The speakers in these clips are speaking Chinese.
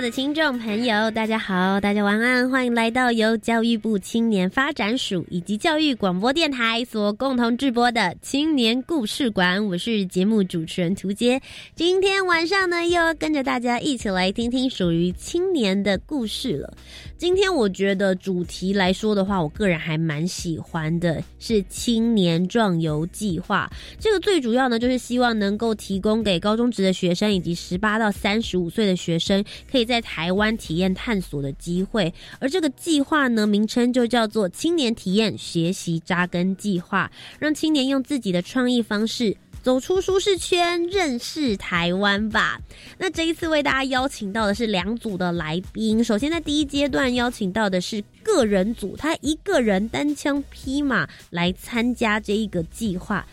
的听众朋友，大家好，大家晚安，欢迎来到由教育部青年发展署以及教育广播电台所共同制播的青年故事馆。我是节目主持人涂杰，今天晚上呢，又要跟着大家一起来听听属于青年的故事了。今天我觉得主题来说的话，我个人还蛮喜欢的，是青年壮游计划。这个最主要呢，就是希望能够提供给高中职的学生以及十八到三十五岁的学生，可以在台湾体验探索的机会。而这个计划呢，名称就叫做青年体验学习扎根计划，让青年用自己的创意方式。走出舒适圈，认识台湾吧。那这一次为大家邀请到的是两组的来宾。首先在第一阶段邀请到的是个人组，他一个人单枪匹马来参加这一个计划。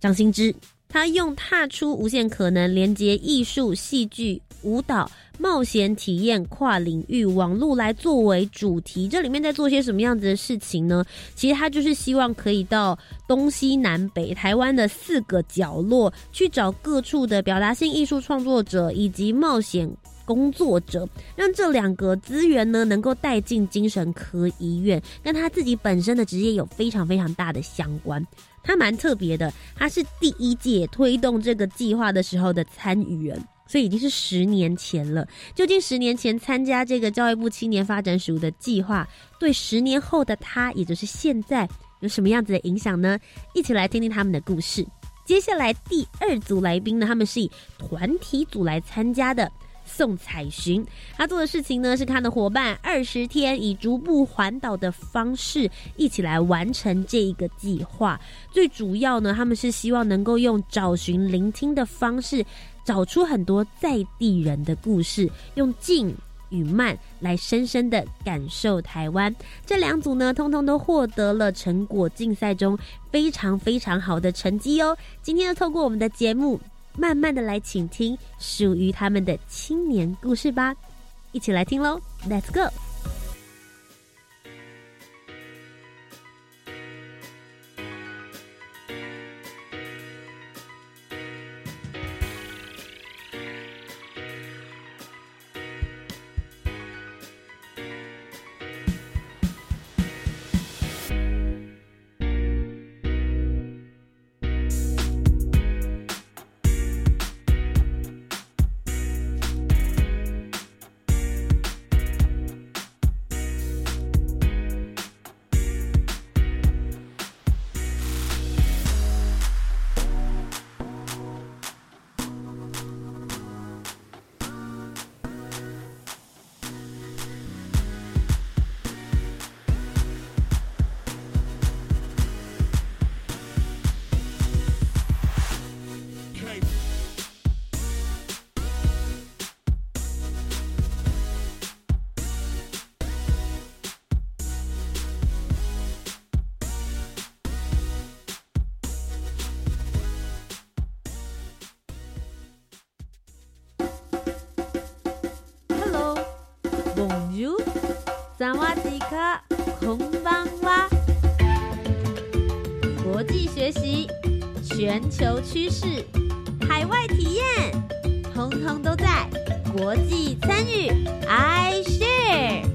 张新之，他用踏出无限可能，连接艺术、戏剧。舞蹈、冒险体验、跨领域、网络来作为主题，这里面在做些什么样子的事情呢？其实他就是希望可以到东西南北台湾的四个角落，去找各处的表达性艺术创作者以及冒险工作者，让这两个资源呢能够带进精神科医院，跟他自己本身的职业有非常非常大的相关。他蛮特别的，他是第一届推动这个计划的时候的参与人。所以已经是十年前了。究竟十年前参加这个教育部青年发展署的计划，对十年后的他，也就是现在，有什么样子的影响呢？一起来听听他们的故事。接下来第二组来宾呢，他们是以团体组来参加的。宋彩寻，他做的事情呢，是他的伙伴二十天以逐步环岛的方式，一起来完成这一个计划。最主要呢，他们是希望能够用找寻、聆听的方式。找出很多在地人的故事，用静与慢来深深的感受台湾。这两组呢，通通都获得了成果竞赛中非常非常好的成绩哦。今天呢透过我们的节目，慢慢的来倾听属于他们的青年故事吧，一起来听喽，Let's go。萨瓦迪卡，空邦哇！国际学习，全球趋势，海外体验，通通都在国际参与，I share。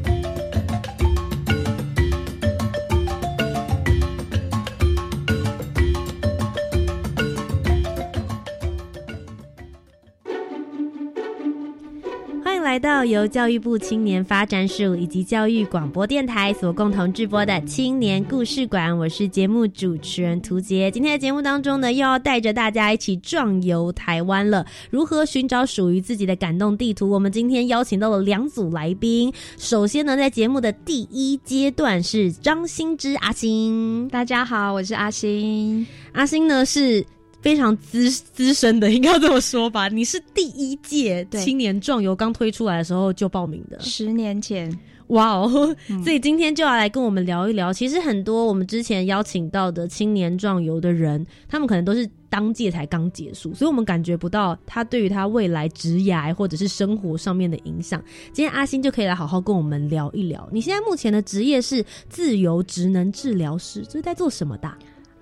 由教育部青年发展署以及教育广播电台所共同制播的青年故事馆，我是节目主持人涂杰。今天的节目当中呢，又要带着大家一起壮游台湾了。如何寻找属于自己的感动地图？我们今天邀请到了两组来宾。首先呢，在节目的第一阶段是张新之阿星，大家好，我是阿星。阿星呢是。非常资资深的，应该要这么说吧？你是第一届青年壮游刚推出来的时候就报名的，十年前，哇哦！所以今天就要来跟我们聊一聊。其实很多我们之前邀请到的青年壮游的人，他们可能都是当届才刚结束，所以我们感觉不到他对于他未来职涯或者是生活上面的影响。今天阿星就可以来好好跟我们聊一聊。你现在目前的职业是自由职能治疗师，这是在做什么的？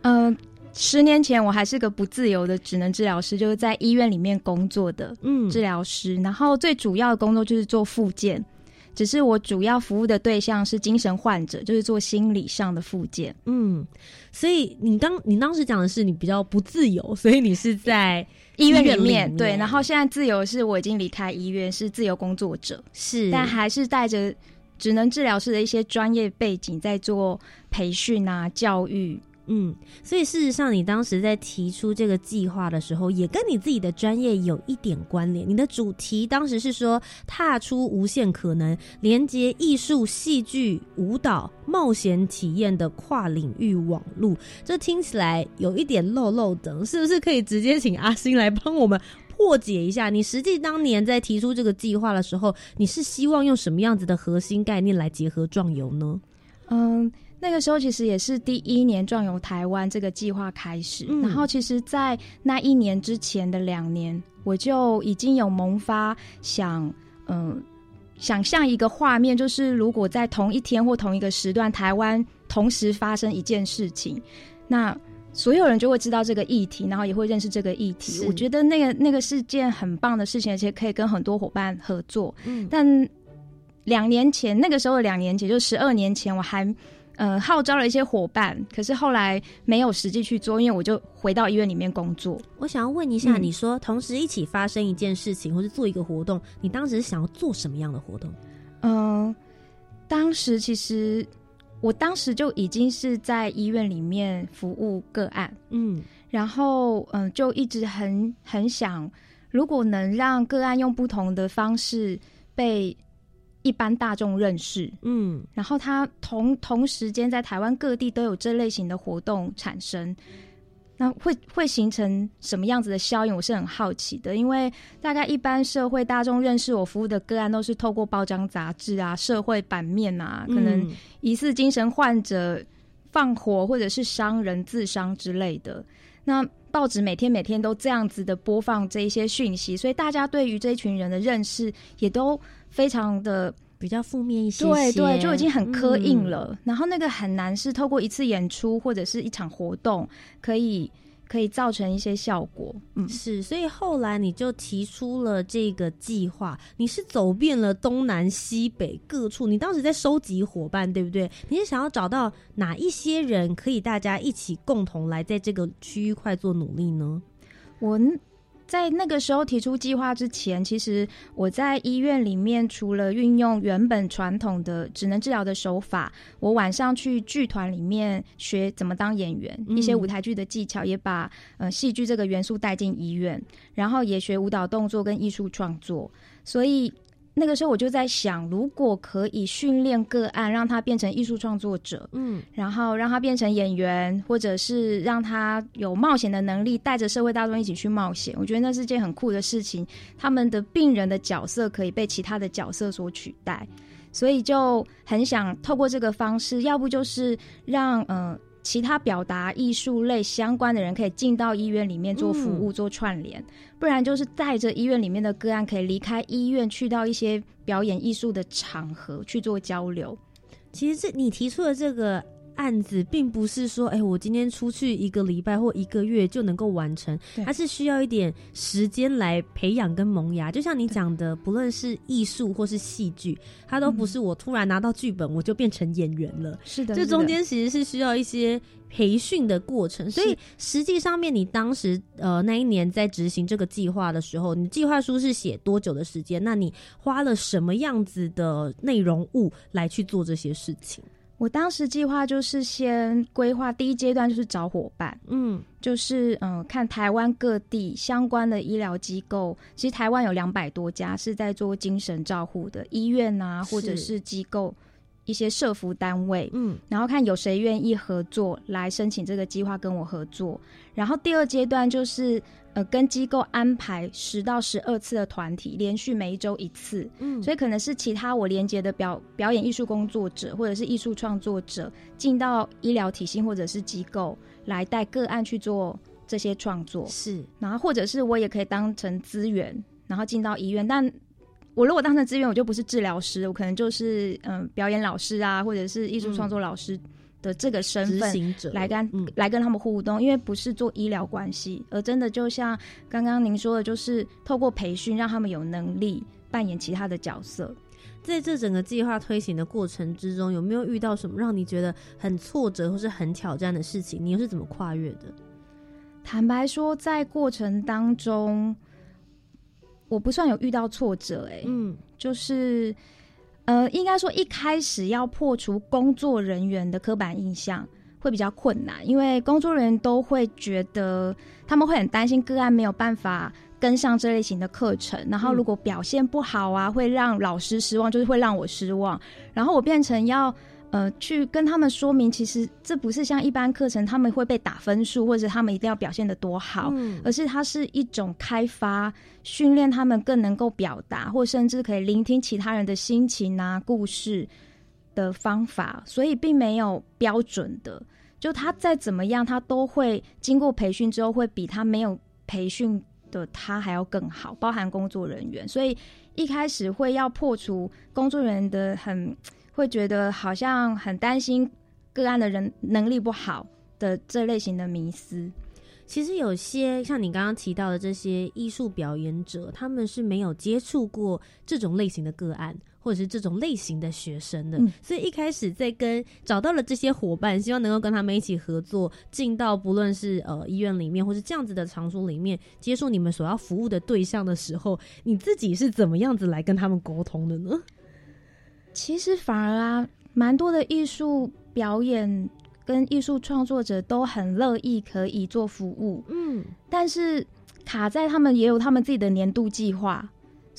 嗯。十年前，我还是个不自由的职能治疗师，就是在医院里面工作的治疗师。然后最主要的工作就是做复健，只是我主要服务的对象是精神患者，就是做心理上的复健。嗯，所以你当你当时讲的是你比较不自由，所以你是在医院里面对。然后现在自由是我已经离开医院，是自由工作者，是，但还是带着职能治疗师的一些专业背景在做培训啊，教育。嗯，所以事实上，你当时在提出这个计划的时候，也跟你自己的专业有一点关联。你的主题当时是说踏出无限可能，连接艺术、戏剧、舞蹈、冒险体验的跨领域网路。这听起来有一点漏漏的，是不是可以直接请阿星来帮我们破解一下？你实际当年在提出这个计划的时候，你是希望用什么样子的核心概念来结合壮游呢？嗯。那个时候其实也是第一年壮游台湾这个计划开始，然后其实，在那一年之前的两年，我就已经有萌发想，嗯，想象一个画面，就是如果在同一天或同一个时段，台湾同时发生一件事情，那所有人就会知道这个议题，然后也会认识这个议题。我觉得那个那个是件很棒的事情，而且可以跟很多伙伴合作。嗯，但两年前，那个时候两年前，就十二年前，我还。呃，号召了一些伙伴，可是后来没有实际去做，因为我就回到医院里面工作。我想要问一下，你说同时一起发生一件事情，或是做一个活动，你当时想要做什么样的活动？嗯，当时其实我当时就已经是在医院里面服务个案，嗯，然后嗯，就一直很很想，如果能让个案用不同的方式被。一般大众认识，嗯，然后他同同时间在台湾各地都有这类型的活动产生，那会会形成什么样子的效应？我是很好奇的，因为大概一般社会大众认识我服务的个案都是透过包装杂志啊、社会版面啊，可能疑似精神患者放火或者是伤人自伤之类的。那报纸每天每天都这样子的播放这一些讯息，所以大家对于这一群人的认识也都。非常的比较负面一些，对对，就已经很刻印了。然后那个很难是透过一次演出或者是一场活动，可以可以造成一些效果。嗯，是。所以后来你就提出了这个计划，你是走遍了东南西北各处，你当时在收集伙伴，对不对？你是想要找到哪一些人可以大家一起共同来在这个区域块做努力呢？我。在那个时候提出计划之前，其实我在医院里面，除了运用原本传统的职能治疗的手法，我晚上去剧团里面学怎么当演员，一些舞台剧的技巧，也把呃戏剧这个元素带进医院，然后也学舞蹈动作跟艺术创作，所以。那个时候我就在想，如果可以训练个案，让他变成艺术创作者，嗯，然后让他变成演员，或者是让他有冒险的能力，带着社会大众一起去冒险，我觉得那是件很酷的事情。他们的病人的角色可以被其他的角色所取代，所以就很想透过这个方式，要不就是让嗯。其他表达艺术类相关的人可以进到医院里面做服务、做串联，不然就是带着医院里面的个案可以离开医院，去到一些表演艺术的场合去做交流。其实这你提出的这个。案子并不是说，哎，我今天出去一个礼拜或一个月就能够完成，它是需要一点时间来培养跟萌芽。就像你讲的，不论是艺术或是戏剧，它都不是我突然拿到剧本我就变成演员了。是的，这中间其实是需要一些培训的过程。所以实际上面，你当时呃那一年在执行这个计划的时候，你计划书是写多久的时间？那你花了什么样子的内容物来去做这些事情？我当时计划就是先规划第一阶段，就是找伙伴，嗯，就是嗯，看台湾各地相关的医疗机构，其实台湾有两百多家是在做精神照护的医院啊，或者是机构。一些社服单位，嗯，然后看有谁愿意合作来申请这个计划跟我合作。然后第二阶段就是呃跟机构安排十到十二次的团体，连续每一周一次，嗯，所以可能是其他我连接的表表演艺术工作者或者是艺术创作者进到医疗体系或者是机构来带个案去做这些创作，是，然后或者是我也可以当成资源，然后进到医院，但。我如果当成资源，我就不是治疗师，我可能就是嗯表演老师啊，或者是艺术创作老师的这个身份来跟来跟他们互动，因为不是做医疗关系，而真的就像刚刚您说的，就是透过培训让他们有能力扮演其他的角色。在这整个计划推行的过程之中，有没有遇到什么让你觉得很挫折或是很挑战的事情？你又是怎么跨越的？坦白说，在过程当中。我不算有遇到挫折，哎，嗯，就是，呃，应该说一开始要破除工作人员的刻板印象会比较困难，因为工作人员都会觉得他们会很担心个案没有办法跟上这类型的课程，然后如果表现不好啊，会让老师失望，就是会让我失望，然后我变成要。呃，去跟他们说明，其实这不是像一般课程，他们会被打分数，或者他们一定要表现的多好，而是它是一种开发、训练他们更能够表达，或甚至可以聆听其他人的心情啊、故事的方法。所以并没有标准的，就他再怎么样，他都会经过培训之后，会比他没有培训的他还要更好，包含工作人员。所以一开始会要破除工作人员的很。会觉得好像很担心个案的人能力不好的这类型的迷思。其实有些像你刚刚提到的这些艺术表演者，他们是没有接触过这种类型的个案，或者是这种类型的学生的。所以一开始在跟找到了这些伙伴，希望能够跟他们一起合作，进到不论是呃医院里面，或是这样子的场所里面，接触你们所要服务的对象的时候，你自己是怎么样子来跟他们沟通的呢？其实反而啊，蛮多的艺术表演跟艺术创作者都很乐意可以做服务，嗯，但是卡在他们也有他们自己的年度计划。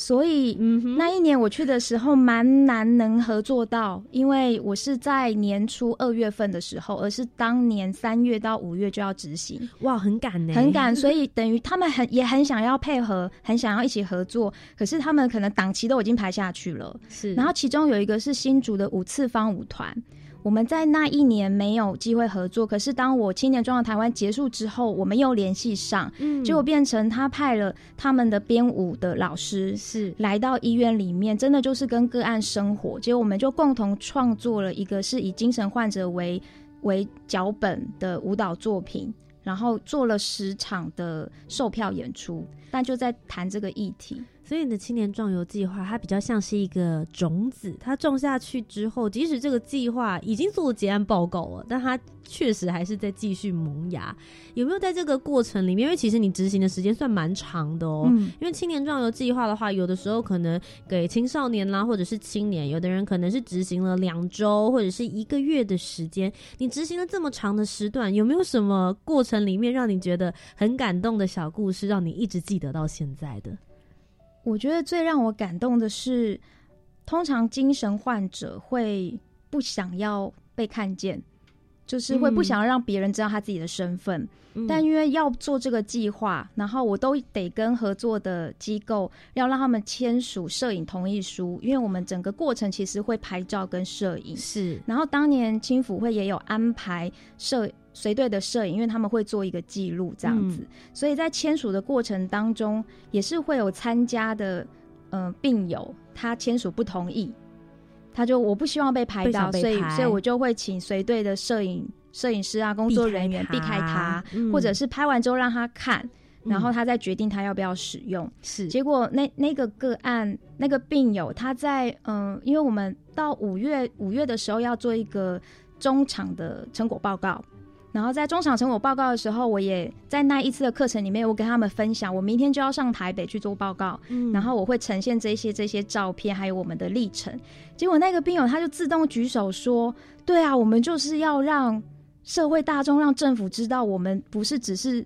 所以那一年我去的时候蛮难能合作到，因为我是在年初二月份的时候，而是当年三月到五月就要执行。哇，很赶呢，很赶。所以 等于他们很也很想要配合，很想要一起合作，可是他们可能档期都已经排下去了。是，然后其中有一个是新竹的五次方舞团。我们在那一年没有机会合作，可是当我青年装的台湾结束之后，我们又联系上，结果变成他派了他们的编舞的老师是来到医院里面，真的就是跟个案生活，结果我们就共同创作了一个是以精神患者为为脚本的舞蹈作品，然后做了十场的售票演出，但就在谈这个议题。所以你的青年壮游计划，它比较像是一个种子，它种下去之后，即使这个计划已经做了结案报告了，但它确实还是在继续萌芽。有没有在这个过程里面？因为其实你执行的时间算蛮长的哦。嗯。因为青年壮游计划的话，有的时候可能给青少年啦，或者是青年，有的人可能是执行了两周或者是一个月的时间。你执行了这么长的时段，有没有什么过程里面让你觉得很感动的小故事，让你一直记得到现在的？我觉得最让我感动的是，通常精神患者会不想要被看见，就是会不想要让别人知道他自己的身份。但因为要做这个计划，然后我都得跟合作的机构要让他们签署摄影同意书，因为我们整个过程其实会拍照跟摄影。是，然后当年青辅会也有安排摄。随队的摄影，因为他们会做一个记录这样子，所以在签署的过程当中，也是会有参加的，呃，病友他签署不同意，他就我不希望被拍到，所以所以我就会请随队的摄影摄影师啊，工作人员避开他，或者是拍完之后让他看，然后他再决定他要不要使用。是，结果那那个个案那个病友他在嗯，因为我们到五月五月的时候要做一个中场的成果报告。然后在中场成果报告的时候，我也在那一次的课程里面，我跟他们分享，我明天就要上台北去做报告，嗯，然后我会呈现这些这些照片，还有我们的历程。结果那个病友他就自动举手说：“对啊，我们就是要让社会大众、让政府知道，我们不是只是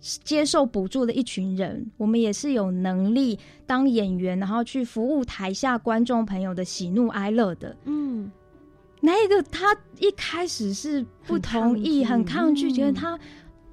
接受补助的一群人，我们也是有能力当演员，然后去服务台下观众朋友的喜怒哀乐的。”嗯。那个他一开始是不同意，很抗拒，觉得他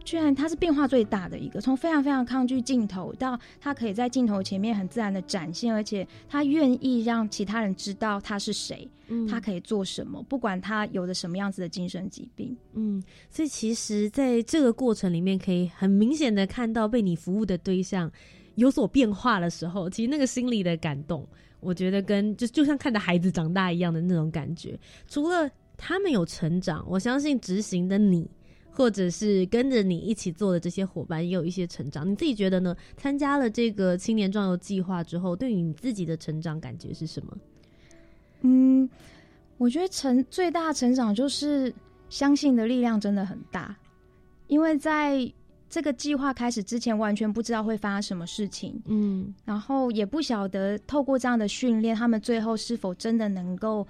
居然他是变化最大的一个，从非常非常抗拒镜头，到他可以在镜头前面很自然的展现，而且他愿意让其他人知道他是谁，他可以做什么，不管他有的什么样子的精神疾病。嗯，所以其实在这个过程里面，可以很明显的看到被你服务的对象有所变化的时候，其实那个心里的感动。我觉得跟就就像看着孩子长大一样的那种感觉，除了他们有成长，我相信执行的你，或者是跟着你一起做的这些伙伴也有一些成长。你自己觉得呢？参加了这个青年壮游计划之后，对于你自己的成长感觉是什么？嗯，我觉得成最大成长就是相信的力量真的很大，因为在。这个计划开始之前，完全不知道会发生什么事情，嗯，然后也不晓得透过这样的训练，他们最后是否真的能够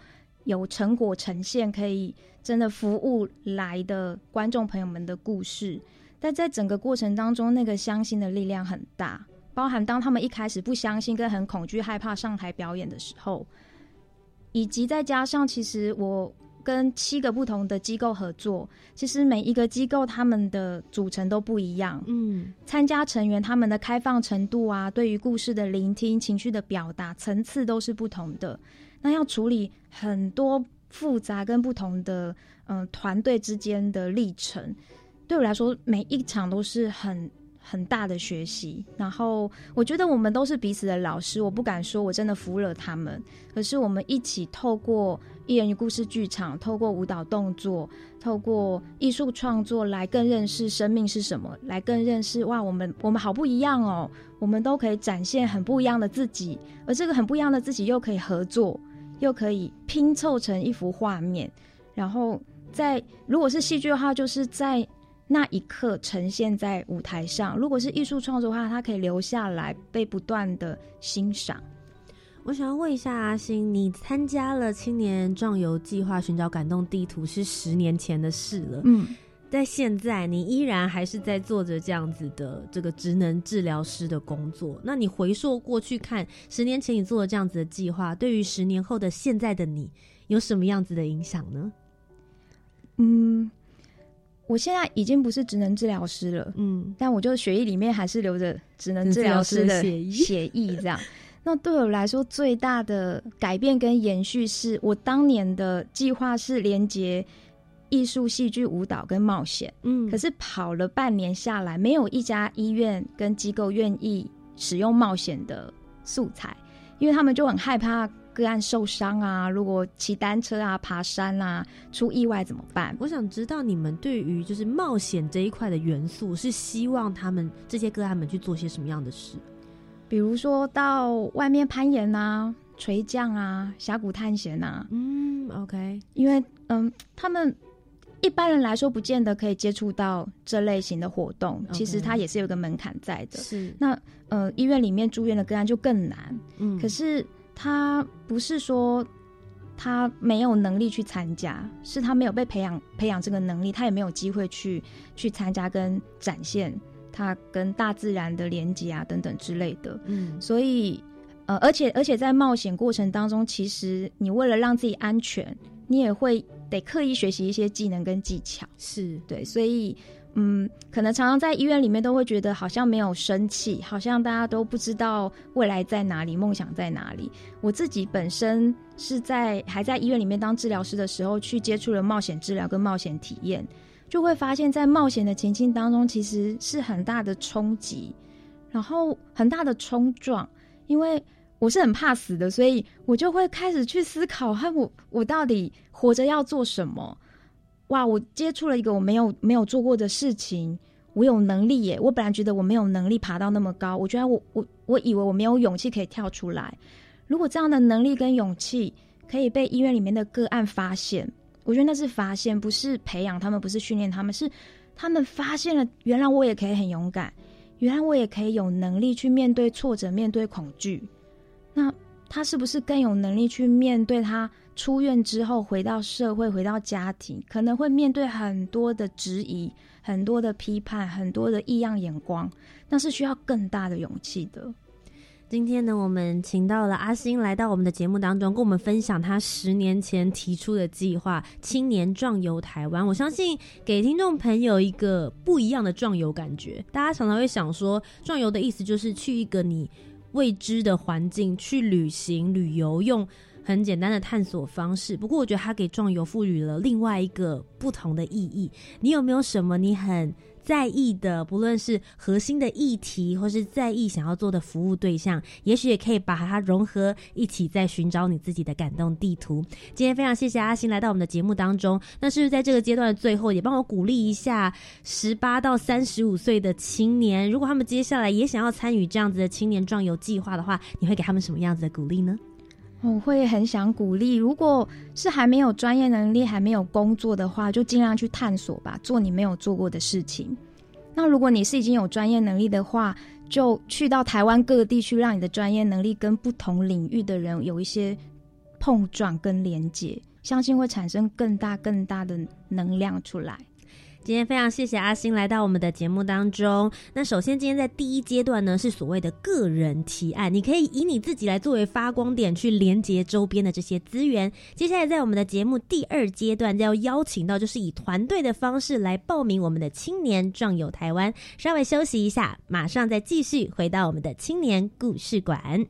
有成果呈现，可以真的服务来的观众朋友们的故事。但在整个过程当中，那个相信的力量很大，包含当他们一开始不相信、跟很恐惧、害怕上台表演的时候，以及再加上其实我。跟七个不同的机构合作，其实每一个机构他们的组成都不一样。嗯，参加成员他们的开放程度啊，对于故事的聆听、情绪的表达层次都是不同的。那要处理很多复杂跟不同的嗯团队之间的历程，对我来说每一场都是很。很大的学习，然后我觉得我们都是彼此的老师。我不敢说我真的服了他们，可是我们一起透过一人一故事剧场，透过舞蹈动作，透过艺术创作来更认识生命是什么，来更认识哇，我们我们好不一样哦，我们都可以展现很不一样的自己，而这个很不一样的自己又可以合作，又可以拼凑成一幅画面。然后在如果是戏剧的话，就是在。那一刻呈现在舞台上，如果是艺术创作的话，它可以留下来被不断的欣赏。我想要问一下阿星，你参加了青年壮游计划寻找感动地图是十年前的事了，嗯，在现在你依然还是在做着这样子的这个职能治疗师的工作。那你回溯过去看十年前你做的这样子的计划，对于十年后的现在的你有什么样子的影响呢？嗯。我现在已经不是职能治疗师了，嗯，但我就血液里面还是留着职能治疗师的血液，这样。那对我来说最大的改变跟延续，是我当年的计划是连接艺术、戏剧、舞蹈跟冒险，嗯，可是跑了半年下来，没有一家医院跟机构愿意使用冒险的素材，因为他们就很害怕。个案受伤啊，如果骑单车啊、爬山啊出意外怎么办？我想知道你们对于就是冒险这一块的元素，是希望他们这些个案们去做些什么样的事？比如说到外面攀岩啊、垂降啊、峡谷探险啊。嗯，OK，因为嗯，他们一般人来说不见得可以接触到这类型的活动，其实它也是有个门槛在的。是那呃，医院里面住院的个案就更难。嗯，可是。他不是说他没有能力去参加，是他没有被培养培养这个能力，他也没有机会去去参加跟展现他跟大自然的连接啊等等之类的。嗯，所以呃，而且而且在冒险过程当中，其实你为了让自己安全，你也会得刻意学习一些技能跟技巧。是对，所以。嗯，可能常常在医院里面都会觉得好像没有生气，好像大家都不知道未来在哪里，梦想在哪里。我自己本身是在还在医院里面当治疗师的时候，去接触了冒险治疗跟冒险体验，就会发现，在冒险的情境当中，其实是很大的冲击，然后很大的冲撞，因为我是很怕死的，所以我就会开始去思考，哈，我我到底活着要做什么？哇，我接触了一个我没有没有做过的事情，我有能力耶！我本来觉得我没有能力爬到那么高，我觉得我我我以为我没有勇气可以跳出来。如果这样的能力跟勇气可以被医院里面的个案发现，我觉得那是发现，不是培养他们，不是训练他们，是他们发现了，原来我也可以很勇敢，原来我也可以有能力去面对挫折，面对恐惧。那他是不是更有能力去面对他出院之后回到社会、回到家庭，可能会面对很多的质疑、很多的批判、很多的异样眼光？那是需要更大的勇气的。今天呢，我们请到了阿星来到我们的节目当中，跟我们分享他十年前提出的计划——青年壮游台湾。我相信给听众朋友一个不一样的壮游感觉。大家常常会想说，壮游的意思就是去一个你。未知的环境去旅行旅游，用很简单的探索方式。不过，我觉得它给壮游赋予了另外一个不同的意义。你有没有什么你很？在意的，不论是核心的议题，或是在意想要做的服务对象，也许也可以把它融合一起，在寻找你自己的感动地图。今天非常谢谢阿星来到我们的节目当中。那是不是在这个阶段的最后，也帮我鼓励一下十八到三十五岁的青年？如果他们接下来也想要参与这样子的青年壮游计划的话，你会给他们什么样子的鼓励呢？我会很想鼓励，如果是还没有专业能力、还没有工作的话，就尽量去探索吧，做你没有做过的事情。那如果你是已经有专业能力的话，就去到台湾各地去，让你的专业能力跟不同领域的人有一些碰撞跟连接，相信会产生更大更大的能量出来。今天非常谢谢阿星来到我们的节目当中。那首先，今天在第一阶段呢，是所谓的个人提案，你可以以你自己来作为发光点，去连接周边的这些资源。接下来，在我们的节目第二阶段，要邀请到就是以团队的方式来报名我们的青年壮游台湾。稍微休息一下，马上再继续回到我们的青年故事馆。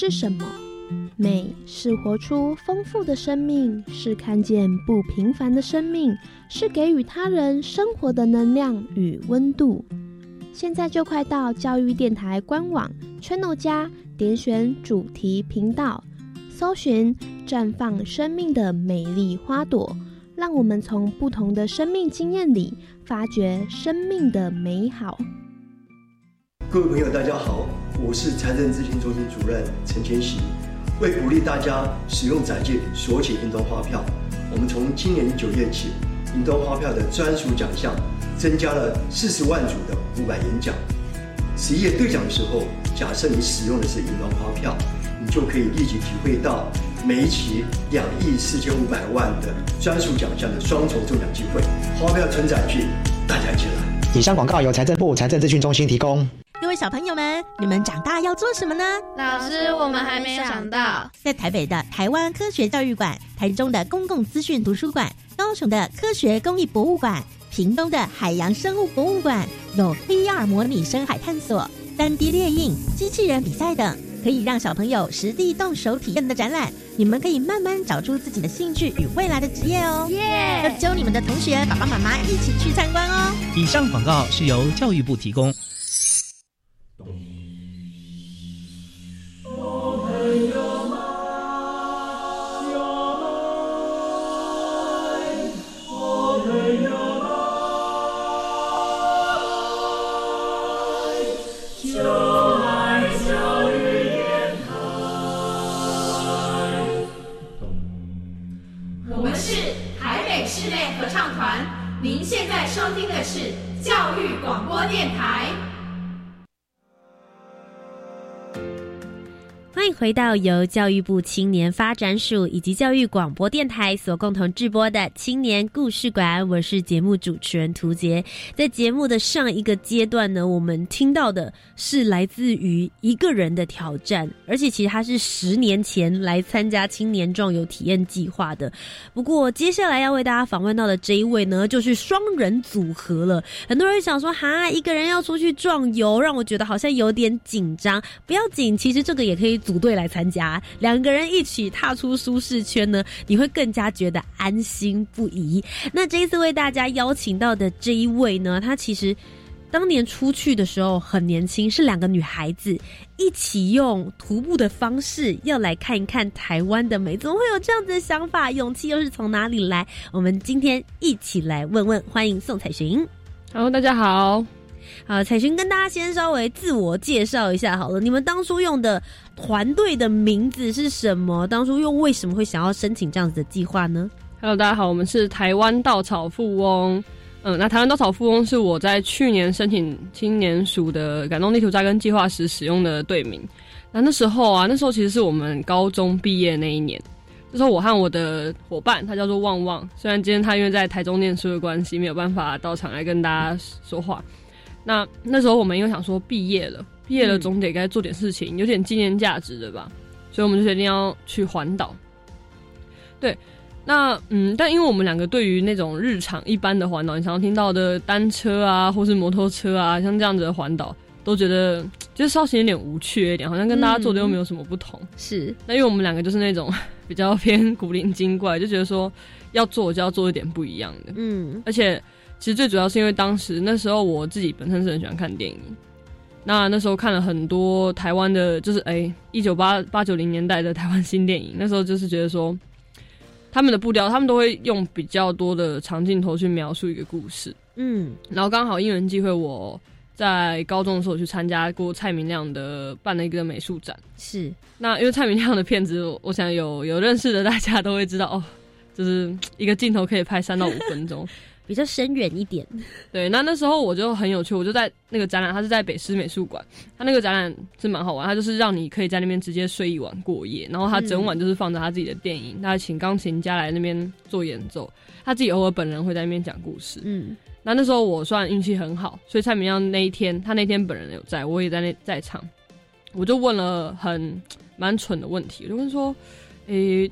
是什么？美是活出丰富的生命，是看见不平凡的生命，是给予他人生活的能量与温度。现在就快到教育电台官网 Channel 加点选主题频道，搜寻“绽放生命的美丽花朵”，让我们从不同的生命经验里发掘生命的美好。各位朋友，大家好，我是财政咨询中心主任陈千喜。为鼓励大家使用载借索取运动花票，我们从今年九月起，运动花票的专属奖项增加了四十万组的五百元奖。十一月兑奖的时候，假设你使用的是运动花票，你就可以立即体会到每一期两亿四千五百万的专属奖项的双重中奖机会。花票存载具，大家一起来！以上广告由财政部财政资讯中心提供。各位小朋友们，你们长大要做什么呢？老师，我们还没想到。在台北的台湾科学教育馆、台中的公共资讯图书馆、高雄的科学公益博物馆、屏东的海洋生物博物馆，有 VR 模拟深海探索、三 D 列印、机器人比赛等，可以让小朋友实地动手体验的展览。你们可以慢慢找出自己的兴趣与未来的职业哦。耶！要揪你们的同学、爸爸妈妈一起去参观哦。以上广告是由教育部提供。听的是教育广播电台。回到由教育部青年发展署以及教育广播电台所共同制播的青年故事馆，我是节目主持人涂杰。在节目的上一个阶段呢，我们听到的是来自于一个人的挑战，而且其实他是十年前来参加青年壮游体验计划的。不过接下来要为大家访问到的这一位呢，就是双人组合了。很多人想说，哈，一个人要出去壮游，让我觉得好像有点紧张。不要紧，其实这个也可以组队。来参加，两个人一起踏出舒适圈呢，你会更加觉得安心不已。那这一次为大家邀请到的这一位呢，她其实当年出去的时候很年轻，是两个女孩子一起用徒步的方式要来看一看台湾的美，怎么会有这样子的想法？勇气又是从哪里来？我们今天一起来问问，欢迎宋彩寻。Hello，大家好。好，彩寻跟大家先稍微自我介绍一下好了。你们当初用的团队的名字是什么？当初又为什么会想要申请这样子的计划呢？Hello，大家好，我们是台湾稻草富翁。嗯，那台湾稻草富翁是我在去年申请青年署的感动地图扎根计划时使用的队名。那那时候啊，那时候其实是我们高中毕业那一年。那时候我和我的伙伴，他叫做旺旺。虽然今天他因为在台中念书的关系，没有办法到场来跟大家说话。那那时候我们又想说毕业了，毕业了总得该做点事情，有点纪念价值的吧，所以我们就决定要去环岛。对，那嗯，但因为我们两个对于那种日常一般的环岛，你常常听到的单车啊，或是摩托车啊，像这样子的环岛，都觉得 就是稍显有点无趣一点，好像跟大家做的又没有什么不同。是，那因为我们两个就是那种 比较偏古灵精怪，就觉得说要做就要做一点不一样的。嗯，而且。其实最主要是因为当时那时候我自己本身是很喜欢看电影，那那时候看了很多台湾的，就是哎一九八八九零年代的台湾新电影，那时候就是觉得说他们的步调，他们都会用比较多的长镜头去描述一个故事，嗯，然后刚好因缘机会，我在高中的时候去参加过蔡明亮的办了一个美术展，是。那因为蔡明亮的片子，我想有有认识的大家都会知道哦，就是一个镜头可以拍三到五分钟。比较深远一点，对。那那时候我就很有趣，我就在那个展览，它是在北师美术馆，它那个展览是蛮好玩，它就是让你可以在那边直接睡一晚过夜，然后他整晚就是放着他自己的电影，他请钢琴家来那边做演奏，他自己偶尔本人会在那边讲故事。嗯，那那时候我算运气很好，所以蔡明亮那一天，他那天本人有在，我也在那在场，我就问了很蛮蠢的问题，我就问说，诶，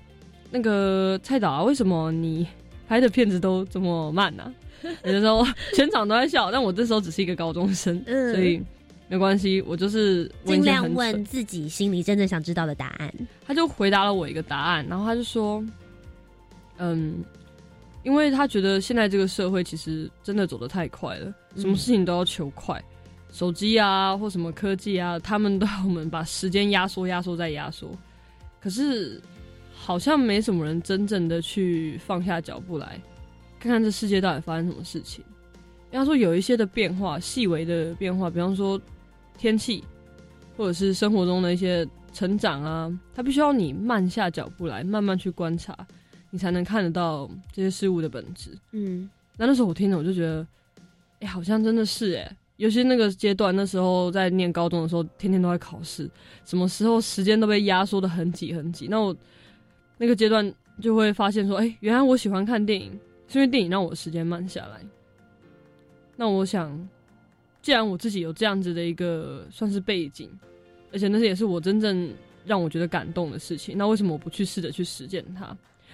那个蔡导啊，为什么你？拍的片子都这么慢呢？有的时候全场都在笑，但我这时候只是一个高中生，所以没关系，我就是尽量问自己心里真正想知道的答案。他就回答了我一个答案，然后他就说，嗯，因为他觉得现在这个社会其实真的走得太快了，什么事情都要求快，手机啊或什么科技啊，他们都要我们把时间压缩、压缩再压缩，可是好像没什么人真正的去放下脚步来看看这世界到底发生什么事情。要说有一些的变化，细微的变化，比方说。天气，或者是生活中的一些成长啊，它必须要你慢下脚步来，慢慢去观察，你才能看得到这些事物的本质。嗯，那那时候我听了，我就觉得，哎，好像真的是哎，尤其那个阶段，那时候在念高中的时候，天天都在考试，什么时候时间都被压缩的很挤很挤。那我那个阶段就会发现说，哎，原来我喜欢看电影，是因为电影让我时间慢下来。那我想。既然我自己有这样子的一个算是背景，而且那是也是我真正让我觉得感动的事情，那为什么我不去试着去实践它？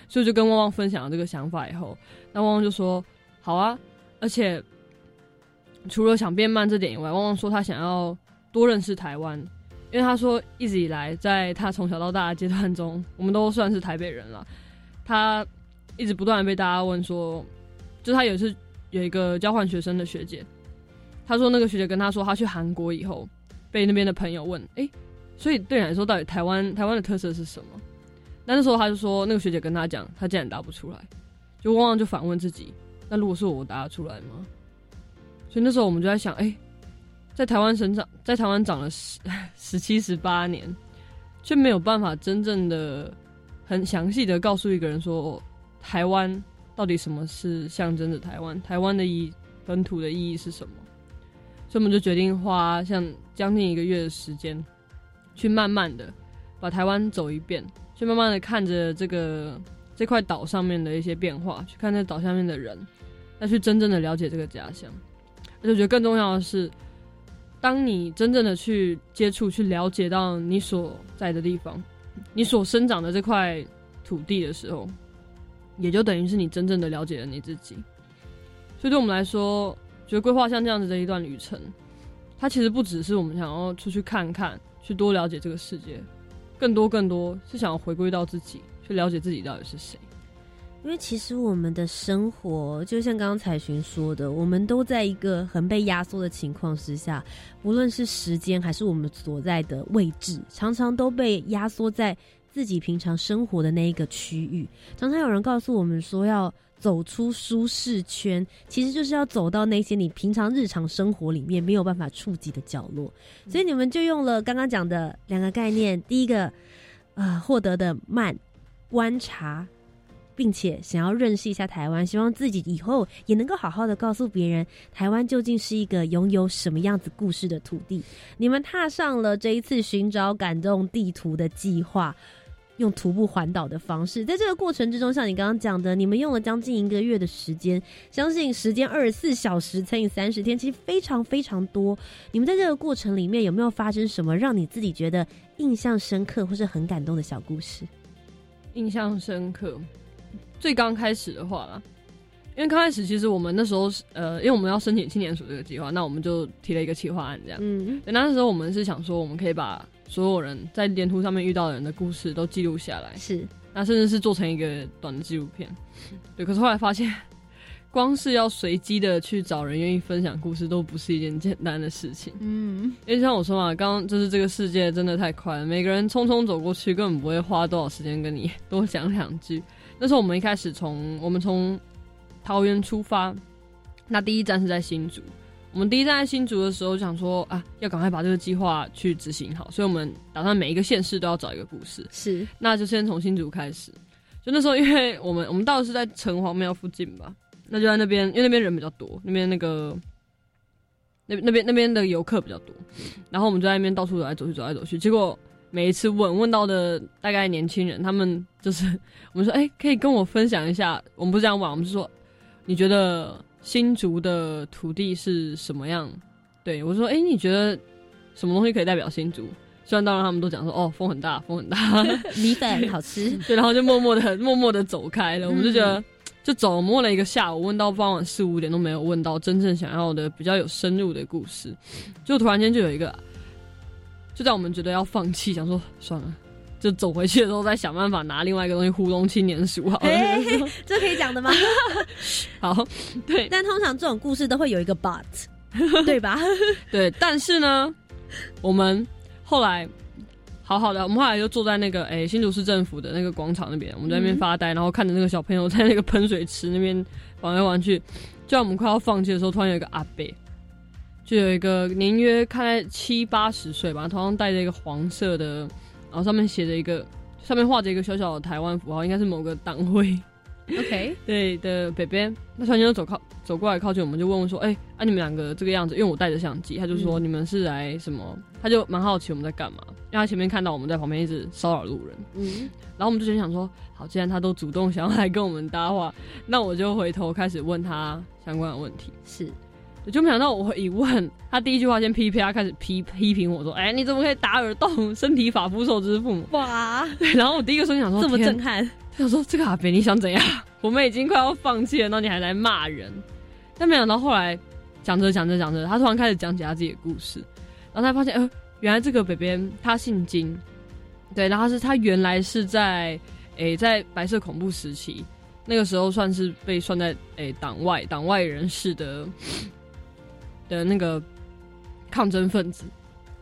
所以就跟旺旺分享了这个想法以后，那旺旺就说：“好啊！”而且除了想变慢这点以外，旺旺说他想要多认识台湾，因为他说一直以来在他从小到大的阶段中，我们都算是台北人了。他一直不断的被大家问说，就他有一次有一个交换学生的学姐。他说：“那个学姐跟他说，他去韩国以后，被那边的朋友问，哎，所以对你来说，到底台湾台湾的特色是什么？那那时候他就说，那个学姐跟他讲，他竟然答不出来，就汪汪就反问自己：那如果是我答得出来吗？所以那时候我们就在想，哎，在台湾生长，在台湾长了十 十七十八年，却没有办法真正的很详细的告诉一个人说，台湾到底什么是象征着台湾，台湾的意本土的意义是什么？”所以我们就决定花像将近一个月的时间，去慢慢的把台湾走一遍，去慢慢的看着这个这块岛上面的一些变化，去看这岛下面的人，再去真正的了解这个家乡。而且我觉得更重要的是，当你真正的去接触、去了解到你所在的地方，你所生长的这块土地的时候，也就等于是你真正的了解了你自己。所以对我们来说，觉得规划像这样子的一段旅程，它其实不只是我们想要出去看看，去多了解这个世界，更多更多是想要回归到自己，去了解自己到底是谁。因为其实我们的生活，就像刚刚彩寻说的，我们都在一个很被压缩的情况之下，无论是时间还是我们所在的位置，常常都被压缩在自己平常生活的那一个区域。常常有人告诉我们说要。走出舒适圈，其实就是要走到那些你平常日常生活里面没有办法触及的角落。所以你们就用了刚刚讲的两个概念：第一个，呃，获得的慢观察，并且想要认识一下台湾，希望自己以后也能够好好的告诉别人，台湾究竟是一个拥有什么样子故事的土地。你们踏上了这一次寻找感动地图的计划。用徒步环岛的方式，在这个过程之中，像你刚刚讲的，你们用了将近一个月的时间，相信时间二十四小时乘以三十天，其实非常非常多。你们在这个过程里面有没有发生什么让你自己觉得印象深刻或是很感动的小故事？印象深刻，最刚开始的话啦，因为刚开始其实我们那时候是呃，因为我们要申请青年署这个计划，那我们就提了一个企划案，这样。嗯，那时候我们是想说，我们可以把所有人在连图上面遇到的人的故事都记录下来，是，那甚至是做成一个短的纪录片，对。可是后来发现，光是要随机的去找人愿意分享故事，都不是一件简单的事情。嗯，因为像我说嘛，刚刚就是这个世界真的太快了，每个人匆匆走过去，根本不会花多少时间跟你多讲两句。那时候我们一开始从我们从桃园出发，那第一站是在新竹。我们第一站在新竹的时候，想说啊，要赶快把这个计划去执行好，所以我们打算每一个县市都要找一个故事。是，那就先从新竹开始。就那时候，因为我们我们到的是在城隍庙附近吧，那就在那边，因为那边人比较多，那边那个那那边那边的游客比较多，然后我们就在那边到处走来走去，走来走去。结果每一次问问到的大概年轻人，他们就是 我们说，哎，可以跟我分享一下。我们不是这样玩，我们是说，你觉得？新竹的土地是什么样？对我说：“哎，你觉得什么东西可以代表新竹？”虽然当然他们都讲说：“哦，风很大，风很大，米粉好吃。”对，然后就默默的、默默的走开了。我们就觉得就走摸了一个下午，问到傍晚四五点都没有问到真正想要的比较有深入的故事，就突然间就有一个，就在我们觉得要放弃，想说算了，就走回去的时候再想办法拿另外一个东西糊弄青年鼠好了。这可以讲的吗？好，对，但通常这种故事都会有一个 but，对吧？对，但是呢，我们后来。好好的，我们后来就坐在那个诶新竹市政府的那个广场那边，我们在那边发呆，然后看着那个小朋友在那个喷水池那边玩来玩去。就在我们快要放弃的时候，突然有一个阿伯，就有一个年约看在七八十岁吧，头上戴着一个黄色的，然后上面写着一个，上面画着一个小小的台湾符号，应该是某个党徽。OK，对的，北边，那突然间就走靠走过来靠近，我们就问问说，哎，啊你们两个这个样子，因为我带着相机，他就说你们是来什么？他就蛮好奇我们在干嘛，因为他前面看到我们在旁边一直骚扰路人，嗯，然后我们就先想说，好，既然他都主动想要来跟我们搭话，那我就回头开始问他相关的问题。是，就没想到我一问，他第一句话先批评他开始批批评我说，哎，你怎么可以打耳洞？身体发肤受之父母。哇，对，然后我第一个瞬间想说，这么震撼，想说这个阿北你想怎样？我们已经快要放弃了，那你还来骂人？但没想到后来讲着讲着讲着，他突然开始讲起他自己的故事。然后他发现，呃，原来这个北边他姓金，对，然后是他原来是在，诶，在白色恐怖时期，那个时候算是被算在诶党外党外人士的的那个抗争分子，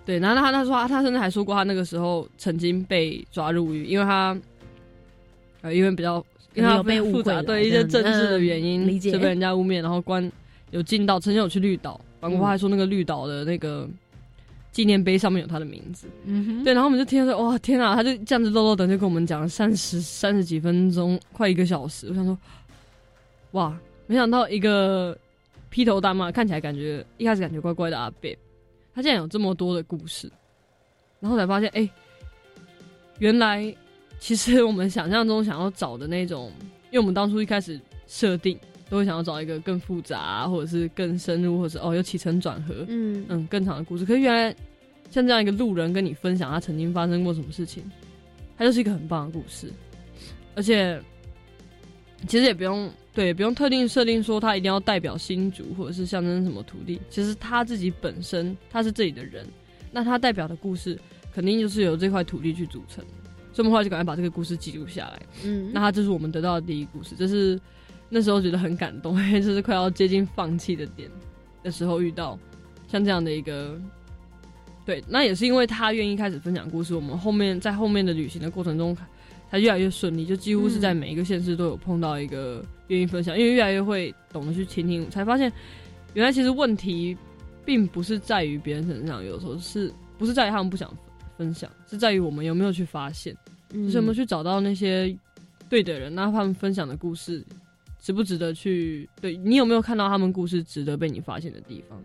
对，然后他他说他甚至还说过，他那个时候曾经被抓入狱，因为他，呃，因为比较因为他被复杂对一些政治的原因，就被人家污蔑，然后关有进到曾经有去绿岛，包括还说那个绿岛的那个。纪念碑上面有他的名字，嗯哼，对，然后我们就听说，哇，天啊，他就这样子漏漏等，就跟我们讲了三十三十几分钟，快一个小时。我想说，哇，没想到一个披头大骂，看起来感觉一开始感觉怪怪的阿贝，他竟然有这么多的故事，然后才发现，哎，原来其实我们想象中想要找的那种，因为我们当初一开始设定。都会想要找一个更复杂，或者是更深入，或者是哦有起承转合，嗯嗯更长的故事。可是原来像这样一个路人跟你分享他曾经发生过什么事情，他就是一个很棒的故事。而且其实也不用对，不用特定设定说他一定要代表新竹或者是象征什么土地。其实他自己本身他是这里的人，那他代表的故事肯定就是由这块土地去组成。所以我们后来就赶快把这个故事记录下来。嗯，那他就是我们得到的第一故事，这是。那时候觉得很感动，因为这是快要接近放弃的点的时候遇到像这样的一个，对，那也是因为他愿意开始分享故事，我们后面在后面的旅行的过程中，才越来越顺利，就几乎是在每一个县市都有碰到一个愿意分享，因为越来越会懂得去倾听，才发现原来其实问题并不是在于别人身上，有时候是不是在于他们不想分享，是在于我们有没有去发现，就是有没有去找到那些对的人，那他们分享的故事。值不值得去？对你有没有看到他们故事值得被你发现的地方？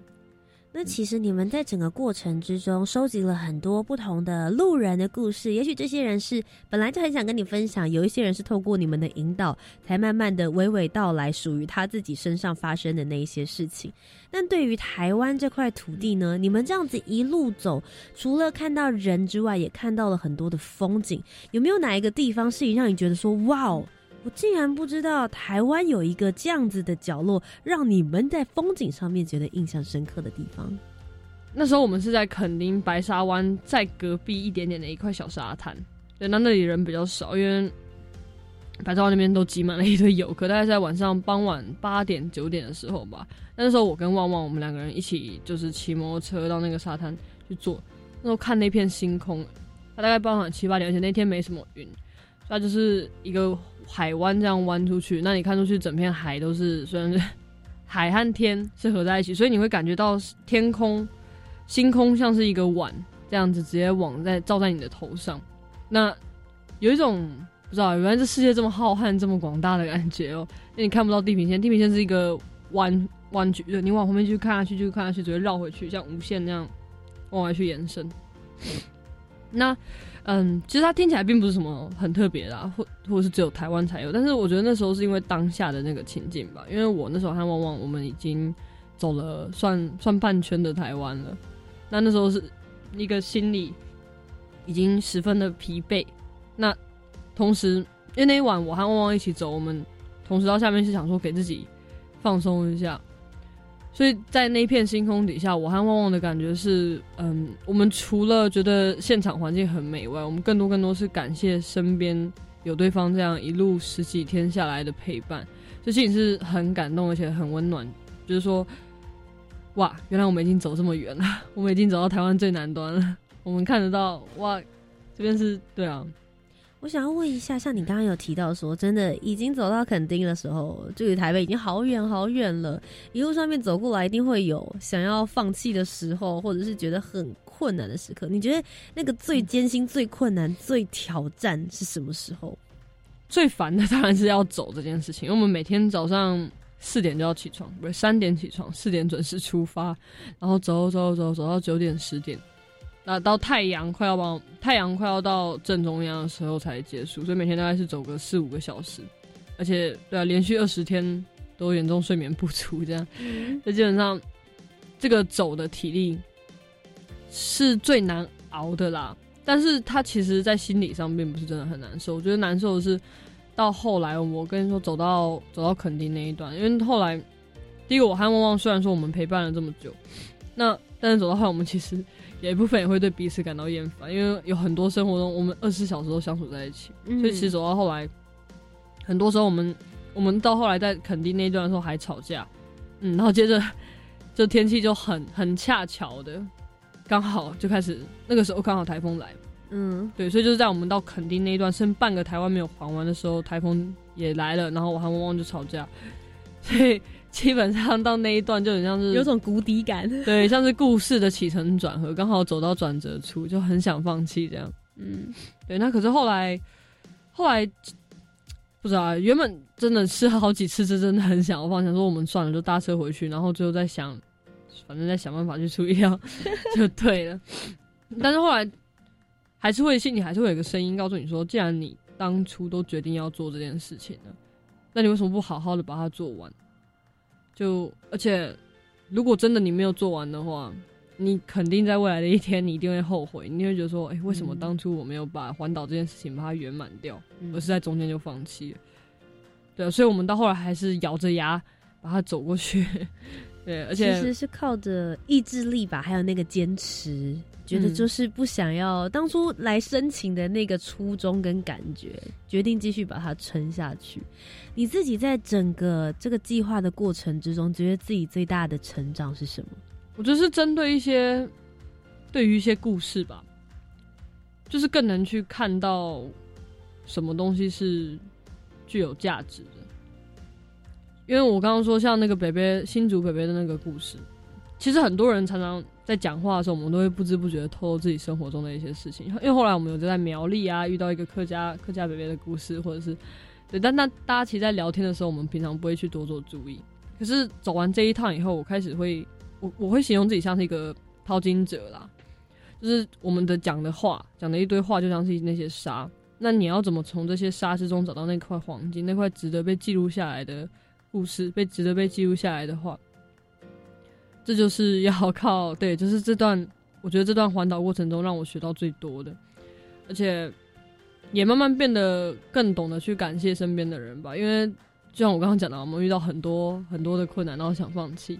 那其实你们在整个过程之中收集了很多不同的路人的故事，也许这些人是本来就很想跟你分享，有一些人是透过你们的引导，才慢慢的娓娓道来属于他自己身上发生的那一些事情。但对于台湾这块土地呢，你们这样子一路走，除了看到人之外，也看到了很多的风景。有没有哪一个地方是让你觉得说，哇哦？我竟然不知道台湾有一个这样子的角落，让你们在风景上面觉得印象深刻的地方。那时候我们是在垦丁白沙湾在隔壁一点点的一块小沙滩，对，那那里人比较少，因为白沙湾那边都挤满了一堆游客。大概在晚上傍晚八点九点的时候吧，那时候我跟旺旺我们两个人一起就是骑摩托车到那个沙滩去坐，那时候看那片星空，它大概傍晚七八点，而且那天没什么云，它就是一个。海湾这样弯出去，那你看出去整片海都是，虽然是海和天是合在一起，所以你会感觉到天空、星空像是一个碗这样子直接往在照在你的头上。那有一种不知道，原来这世界这么浩瀚、这么广大的感觉哦。那你看不到地平线，地平线是一个弯弯曲，你往后面去看下去，就看下去，只会绕回去，像无限那样往外去延伸。那。嗯，其实它听起来并不是什么很特别的，或或是只有台湾才有。但是我觉得那时候是因为当下的那个情境吧，因为我那时候和旺旺我们已经走了算算半圈的台湾了。那那时候是一个心里已经十分的疲惫。那同时，因为那一晚我和旺旺一起走，我们同时到下面是想说给自己放松一下。所以在那片星空底下，我和旺旺的感觉是，嗯，我们除了觉得现场环境很美外，我们更多更多是感谢身边有对方这样一路十几天下来的陪伴，这心里是很感动而且很温暖。就是说，哇，原来我们已经走这么远了，我们已经走到台湾最南端了，我们看得到，哇，这边是对啊。我想要问一下，像你刚刚有提到说，真的已经走到垦丁的时候，距离台北已经好远好远了。一路上面走过来，一定会有想要放弃的时候，或者是觉得很困难的时刻。你觉得那个最艰辛、最困难、最挑战是什么时候？最烦的当然是要走这件事情，因为我们每天早上四点就要起床，不是三点起床，四点准时出发，然后走走走走到九点十点。那到太阳快要往太阳快要到正中央的时候才结束，所以每天大概是走个四五个小时，而且对啊，连续二十天都严重睡眠不足，这样，那基本上这个走的体力是最难熬的啦。但是他其实，在心理上并不是真的很难受。我觉得难受的是到后来，我跟你说走到走到垦丁那一段，因为后来第一个我和旺旺虽然说我们陪伴了这么久，那但是走到后来，我们其实。有一部分也会对彼此感到厌烦，因为有很多生活中我们二十四小时都相处在一起，所以其实走到后来，很多时候我们我们到后来在垦丁那一段的时候还吵架，嗯，然后接着就天气就很很恰巧的，刚好就开始那个时候刚好台风来，嗯，对，所以就是在我们到垦丁那一段剩半个台湾没有还完的时候，台风也来了，然后我和汪汪就吵架，所以。基本上到那一段就很像是有种谷底感，对，像是故事的起承转合，刚好走到转折处，就很想放弃这样。嗯，对。那可是后来，后来不知道，原本真的是好几次，是真的很想要放，想说我们算了，就搭车回去，然后最后再想，反正再想办法去处理掉 就对了。但是后来还是会心里还是会有一个声音告诉你说，既然你当初都决定要做这件事情了，那你为什么不好好的把它做完？就而且，如果真的你没有做完的话，你肯定在未来的一天，你一定会后悔，你会觉得说，哎，为什么当初我没有把环岛这件事情把它圆满掉，而是在中间就放弃了？对啊，所以我们到后来还是咬着牙把它走过去。对，而且其实是靠着意志力吧，还有那个坚持。觉得就是不想要当初来申请的那个初衷跟感觉，决定继续把它撑下去。你自己在整个这个计划的过程之中，觉得自己最大的成长是什么？我觉得是针对一些对于一些故事吧，就是更能去看到什么东西是具有价值的。因为我刚刚说像那个北北新竹北北的那个故事，其实很多人常常。在讲话的时候，我们都会不知不觉的透露自己生活中的一些事情。因为后来我们有在苗栗啊遇到一个客家客家北北的故事，或者是对，但那大家其实，在聊天的时候，我们平常不会去多做注意。可是走完这一趟以后，我开始会，我我会形容自己像是一个淘金者啦，就是我们的讲的话，讲的一堆话，就像是那些沙。那你要怎么从这些沙之中找到那块黄金，那块值得被记录下来的故事，被值得被记录下来的话？这就是要靠 对，就是这段，我觉得这段环岛过程中让我学到最多的，而且也慢慢变得更懂得去感谢身边的人吧。因为就像我刚刚讲的，我们遇到很多很多的困难，然后想放弃，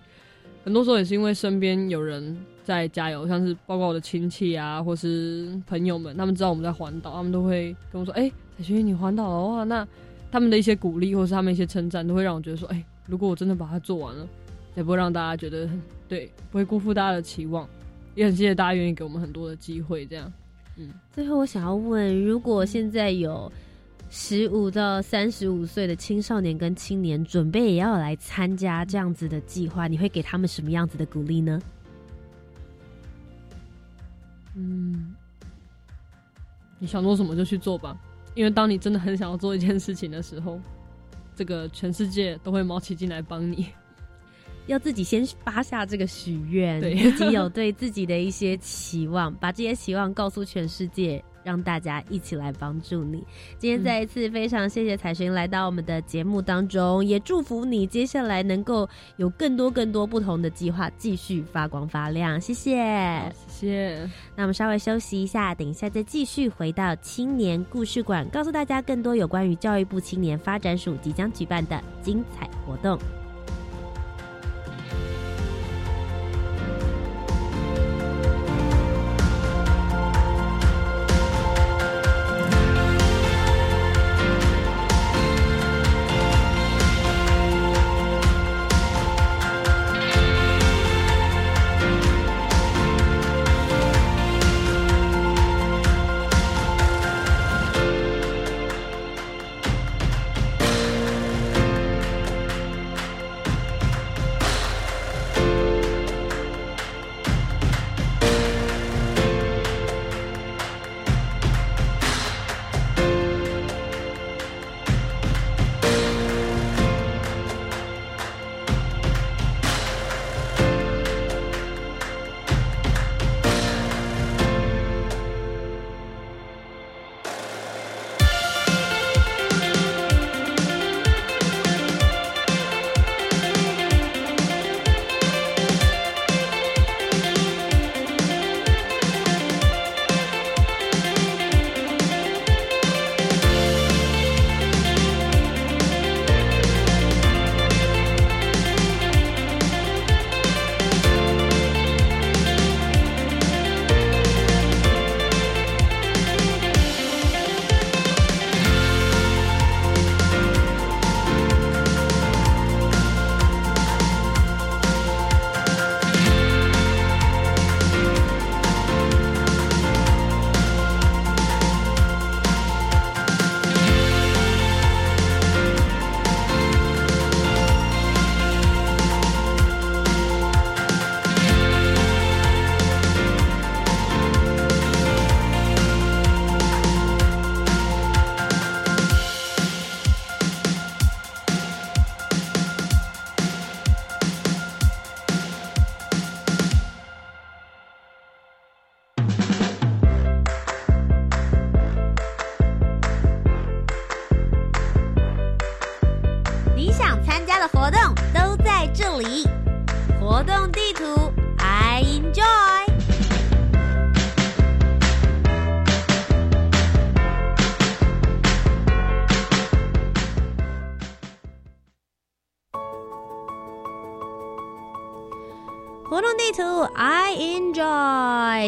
很多时候也是因为身边有人在加油，像是包括我的亲戚啊，或是朋友们，他们知道我们在环岛，他们都会跟我说：“哎，彩萱，你环岛的话，那他们的一些鼓励，或是他们一些称赞，都会让我觉得说：哎，如果我真的把它做完了。”也不会让大家觉得对，不会辜负大家的期望，也很谢谢大家愿意给我们很多的机会。这样，嗯。最后，我想要问，如果现在有十五到三十五岁的青少年跟青年准备也要来参加这样子的计划，你会给他们什么样子的鼓励呢？嗯，你想做什么就去做吧，因为当你真的很想要做一件事情的时候，这个全世界都会冒起劲来帮你。要自己先发下这个许愿，对自己有对自己的一些期望，把这些期望告诉全世界，让大家一起来帮助你。今天再一次非常谢谢彩寻来到我们的节目当中，也祝福你接下来能够有更多更多不同的计划，继续发光发亮。谢谢，谢谢。那我们稍微休息一下，等一下再继续回到青年故事馆，告诉大家更多有关于教育部青年发展署即将举办的精彩活动。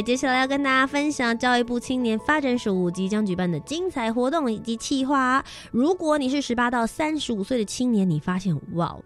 接下来要跟大家分享教育部青年发展署即将举办的精彩活动以及企划。如果你是十八到三十五岁的青年，你发现哇。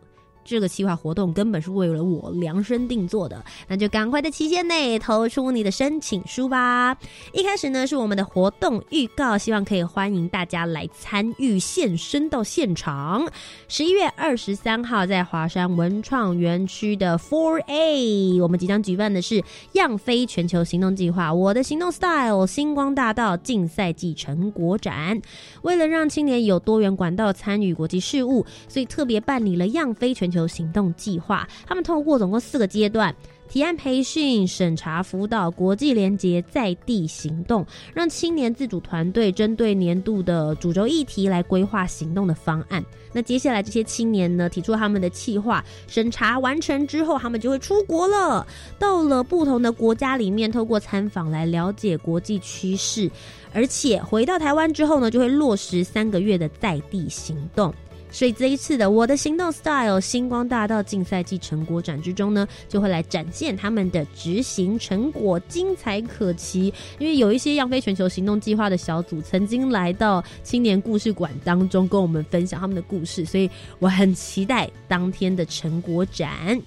这个企划活动根本是为了我量身定做的，那就赶快在期限内投出你的申请书吧。一开始呢是我们的活动预告，希望可以欢迎大家来参与现身到现场。十一月二十三号在华山文创园区的 Four A，我们即将举办的是样飞全球行动计划，我的行动 Style 星光大道竞赛季成果展。为了让青年有多元管道参与国际事务，所以特别办理了样飞全。球行动计划，他们透过总共四个阶段：提案培训、审查辅导、国际联结、在地行动，让青年自主团队针对年度的主轴议题来规划行动的方案。那接下来这些青年呢，提出他们的计划，审查完成之后，他们就会出国了，到了不同的国家里面，透过参访来了解国际趋势，而且回到台湾之后呢，就会落实三个月的在地行动。所以这一次的我的行动 style 星光大道竞赛季成果展之中呢，就会来展现他们的执行成果，精彩可期。因为有一些样飞全球行动计划的小组曾经来到青年故事馆当中跟我们分享他们的故事，所以我很期待当天的成果展。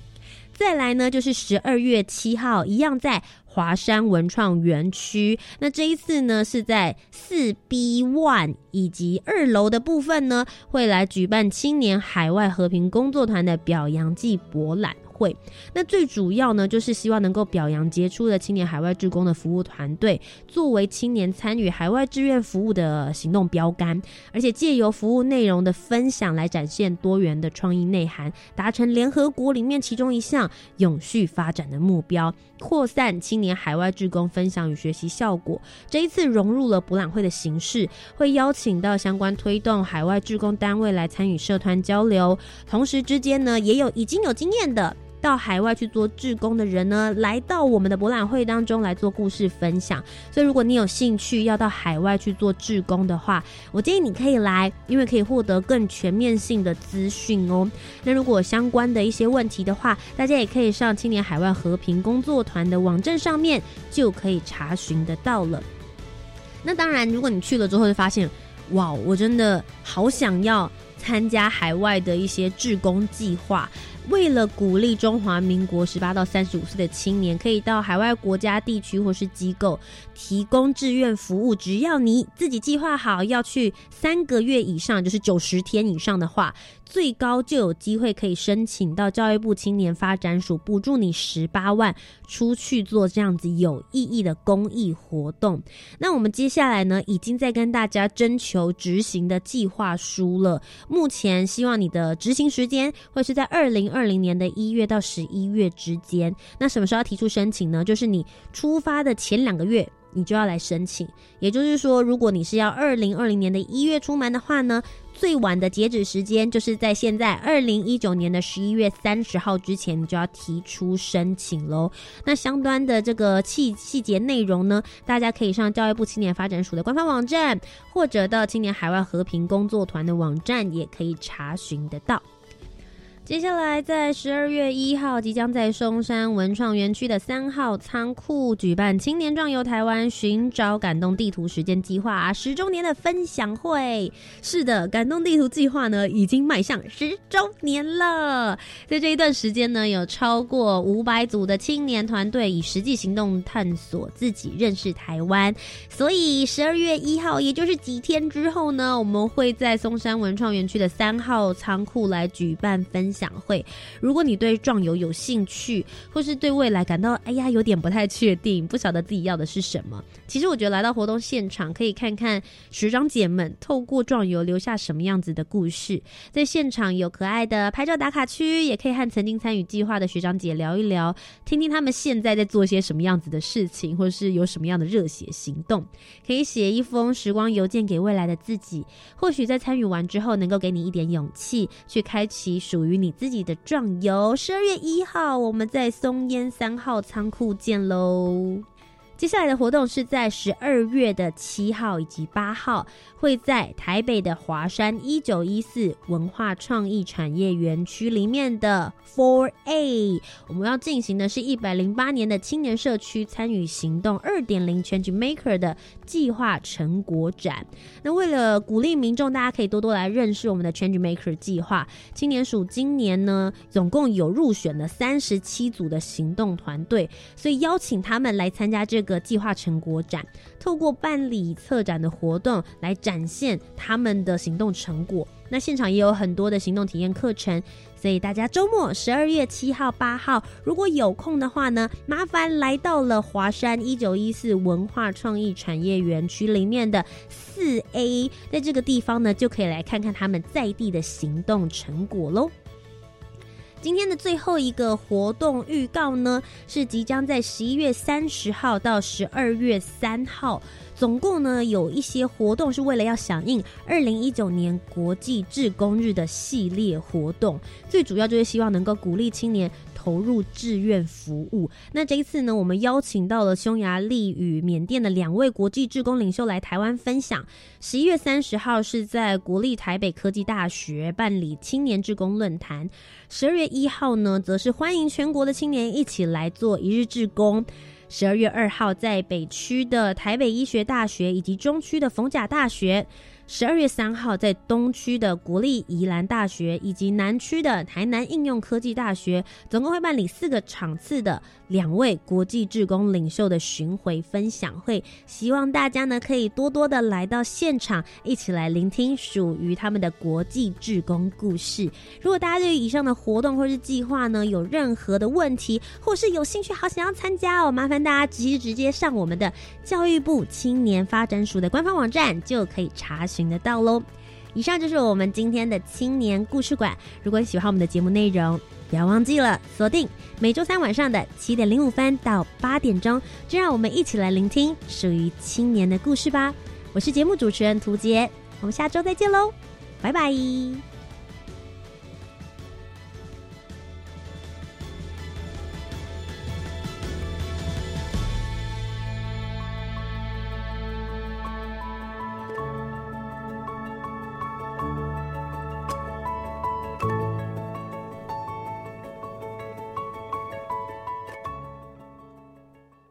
再来呢，就是十二月七号，一样在。华山文创园区，那这一次呢是在四 B One 以及二楼的部分呢，会来举办青年海外和平工作团的表扬季博览。会。那最主要呢，就是希望能够表扬杰出的青年海外志工的服务团队，作为青年参与海外志愿服务的行动标杆，而且借由服务内容的分享来展现多元的创意内涵，达成联合国里面其中一项永续发展的目标，扩散青年海外志工分享与学习效果。这一次融入了博览会的形式，会邀请到相关推动海外志工单位来参与社团交流，同时之间呢，也有已经有经验的。到海外去做志工的人呢，来到我们的博览会当中来做故事分享。所以，如果你有兴趣要到海外去做志工的话，我建议你可以来，因为可以获得更全面性的资讯哦。那如果相关的一些问题的话，大家也可以上青年海外和平工作团的网站上面就可以查询得到了。那当然，如果你去了之后就发现，哇，我真的好想要参加海外的一些志工计划。为了鼓励中华民国十八到三十五岁的青年可以到海外国家、地区或是机构提供志愿服务，只要你自己计划好要去三个月以上，就是九十天以上的话，最高就有机会可以申请到教育部青年发展署补助你十八万，出去做这样子有意义的公益活动。那我们接下来呢，已经在跟大家征求执行的计划书了。目前希望你的执行时间会是在二零。二零年的一月到十一月之间，那什么时候要提出申请呢？就是你出发的前两个月，你就要来申请。也就是说，如果你是要二零二零年的一月出门的话呢，最晚的截止时间就是在现在二零一九年的十一月三十号之前，你就要提出申请喽。那相关的这个细细节内容呢，大家可以上教育部青年发展署的官方网站，或者到青年海外和平工作团的网站，也可以查询得到。接下来，在十二月一号，即将在松山文创园区的三号仓库举办“青年壮游台湾，寻找感动地图”时间计划十周年的分享会。是的，感动地图计划呢，已经迈向十周年了。在这一段时间呢，有超过五百组的青年团队以实际行动探索自己认识台湾。所以，十二月一号，也就是几天之后呢，我们会在松山文创园区的三号仓库来举办分。享会，如果你对壮游有兴趣，或是对未来感到哎呀有点不太确定，不晓得自己要的是什么，其实我觉得来到活动现场，可以看看学长姐们透过壮游留下什么样子的故事。在现场有可爱的拍照打卡区，也可以和曾经参与计划的学长姐聊一聊，听听他们现在在做些什么样子的事情，或是有什么样的热血行动。可以写一封时光邮件给未来的自己，或许在参与完之后，能够给你一点勇气，去开启属于。你自己的壮游，十二月一号，我们在松烟三号仓库见喽。接下来的活动是在十二月的七号以及八号，会在台北的华山一九一四文化创意产业园区里面的 Four A，我们要进行的是一百零八年的青年社区参与行动二点零 Change Maker 的计划成果展。那为了鼓励民众，大家可以多多来认识我们的 Change Maker 计划。青年署今年呢，总共有入选了三十七组的行动团队，所以邀请他们来参加这。个计划成果展，透过办理策展的活动来展现他们的行动成果。那现场也有很多的行动体验课程，所以大家周末十二月七号、八号如果有空的话呢，麻烦来到了华山一九一四文化创意产业园区里面的四 A，在这个地方呢，就可以来看看他们在地的行动成果喽。今天的最后一个活动预告呢，是即将在十一月三十号到十二月三号，总共呢有一些活动是为了要响应二零一九年国际志工日的系列活动，最主要就是希望能够鼓励青年。投入志愿服务。那这一次呢，我们邀请到了匈牙利与缅甸的两位国际志工领袖来台湾分享。十一月三十号是在国立台北科技大学办理青年志工论坛，十二月一号呢，则是欢迎全国的青年一起来做一日志工。十二月二号在北区的台北医学大学以及中区的逢甲大学。十二月三号，在东区的国立宜兰大学以及南区的台南应用科技大学，总共会办理四个场次的两位国际志工领袖的巡回分享会。希望大家呢可以多多的来到现场，一起来聆听属于他们的国际志工故事。如果大家对于以上的活动或是计划呢有任何的问题，或是有兴趣好想要参加哦，麻烦大家直接直接上我们的教育部青年发展署的官方网站就可以查。寻得到喽！以上就是我们今天的青年故事馆。如果你喜欢我们的节目内容，不要忘记了锁定每周三晚上的七点零五分到八点钟，就让我们一起来聆听属于青年的故事吧。我是节目主持人涂杰，我们下周再见喽，拜拜。